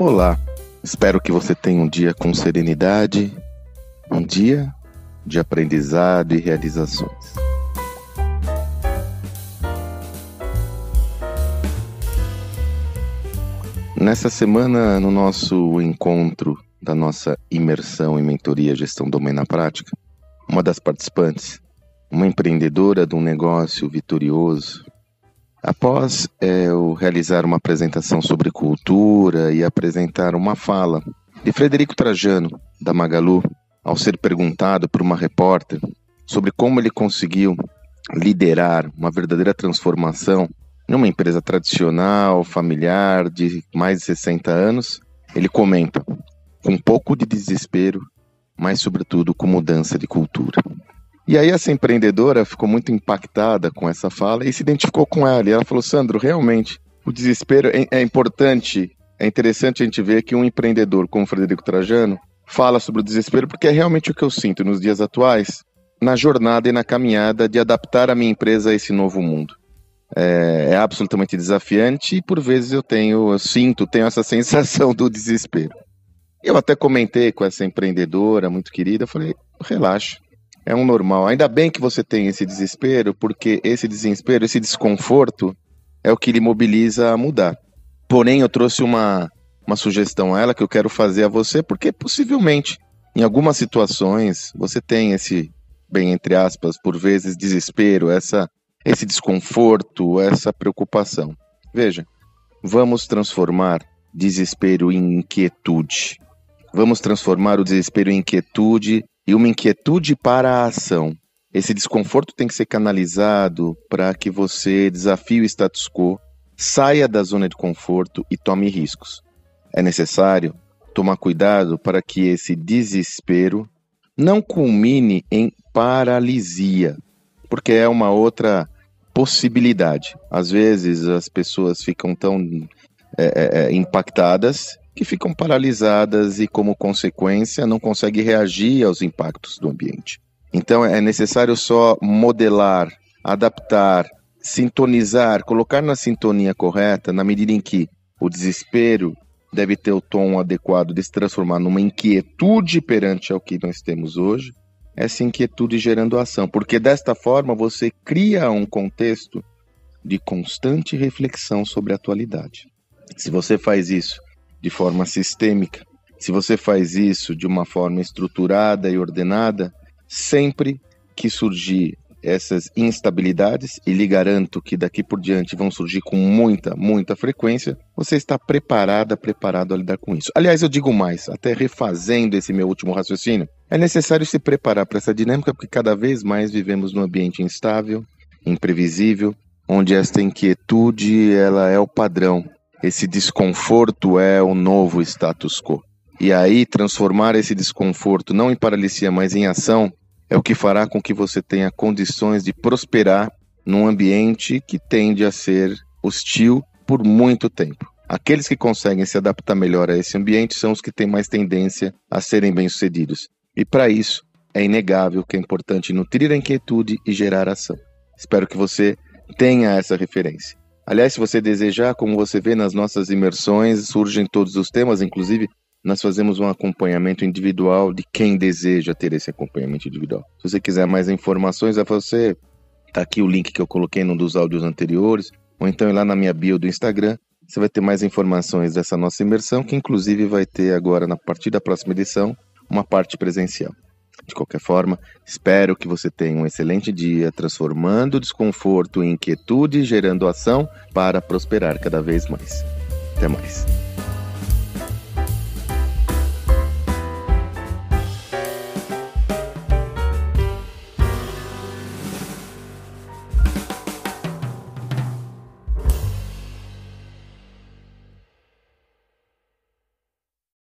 Olá, espero que você tenha um dia com serenidade, um dia de aprendizado e realizações. Nessa semana, no nosso encontro da nossa imersão em mentoria gestão do na prática, uma das participantes, uma empreendedora de um negócio vitorioso, Após é, eu realizar uma apresentação sobre cultura e apresentar uma fala de Frederico Trajano, da Magalu, ao ser perguntado por uma repórter sobre como ele conseguiu liderar uma verdadeira transformação numa empresa tradicional, familiar, de mais de 60 anos, ele comenta, com um pouco de desespero, mas sobretudo com mudança de cultura. E aí essa empreendedora ficou muito impactada com essa fala e se identificou com ela. E ela falou: Sandro, realmente, o desespero é, é importante, é interessante a gente ver que um empreendedor como Frederico Trajano fala sobre o desespero, porque é realmente o que eu sinto nos dias atuais, na jornada e na caminhada de adaptar a minha empresa a esse novo mundo. É, é absolutamente desafiante e por vezes eu tenho, eu sinto, tenho essa sensação do desespero. Eu até comentei com essa empreendedora muito querida, falei, relaxa, é um normal. Ainda bem que você tem esse desespero, porque esse desespero, esse desconforto é o que lhe mobiliza a mudar. Porém, eu trouxe uma, uma sugestão a ela que eu quero fazer a você, porque possivelmente, em algumas situações, você tem esse, bem entre aspas, por vezes, desespero, essa, esse desconforto, essa preocupação. Veja, vamos transformar desespero em inquietude. Vamos transformar o desespero em inquietude e uma inquietude para a ação. Esse desconforto tem que ser canalizado para que você desafie o status quo, saia da zona de conforto e tome riscos. É necessário tomar cuidado para que esse desespero não culmine em paralisia, porque é uma outra possibilidade. Às vezes as pessoas ficam tão é, é, impactadas que ficam paralisadas e, como consequência, não conseguem reagir aos impactos do ambiente. Então, é necessário só modelar, adaptar, sintonizar, colocar na sintonia correta, na medida em que o desespero deve ter o tom adequado de se transformar numa inquietude perante ao que nós temos hoje, essa inquietude gerando ação, porque desta forma você cria um contexto de constante reflexão sobre a atualidade. Se você faz isso de forma sistêmica. Se você faz isso de uma forma estruturada e ordenada, sempre que surgir essas instabilidades, e lhe garanto que daqui por diante vão surgir com muita, muita frequência, você está preparada, preparado a lidar com isso. Aliás, eu digo mais, até refazendo esse meu último raciocínio, é necessário se preparar para essa dinâmica porque cada vez mais vivemos num ambiente instável, imprevisível, onde esta inquietude ela é o padrão esse desconforto é o novo status quo. E aí, transformar esse desconforto não em paralisia, mas em ação, é o que fará com que você tenha condições de prosperar num ambiente que tende a ser hostil por muito tempo. Aqueles que conseguem se adaptar melhor a esse ambiente são os que têm mais tendência a serem bem-sucedidos. E para isso, é inegável que é importante nutrir a inquietude e gerar ação. Espero que você tenha essa referência. Aliás, se você desejar, como você vê nas nossas imersões, surgem todos os temas, inclusive nós fazemos um acompanhamento individual de quem deseja ter esse acompanhamento individual. Se você quiser mais informações, é você tá aqui o link que eu coloquei num dos áudios anteriores, ou então ir lá na minha bio do Instagram, você vai ter mais informações dessa nossa imersão, que inclusive vai ter agora, na partir da próxima edição, uma parte presencial. De qualquer forma, espero que você tenha um excelente dia, transformando desconforto em inquietude, gerando ação para prosperar cada vez mais. Até mais.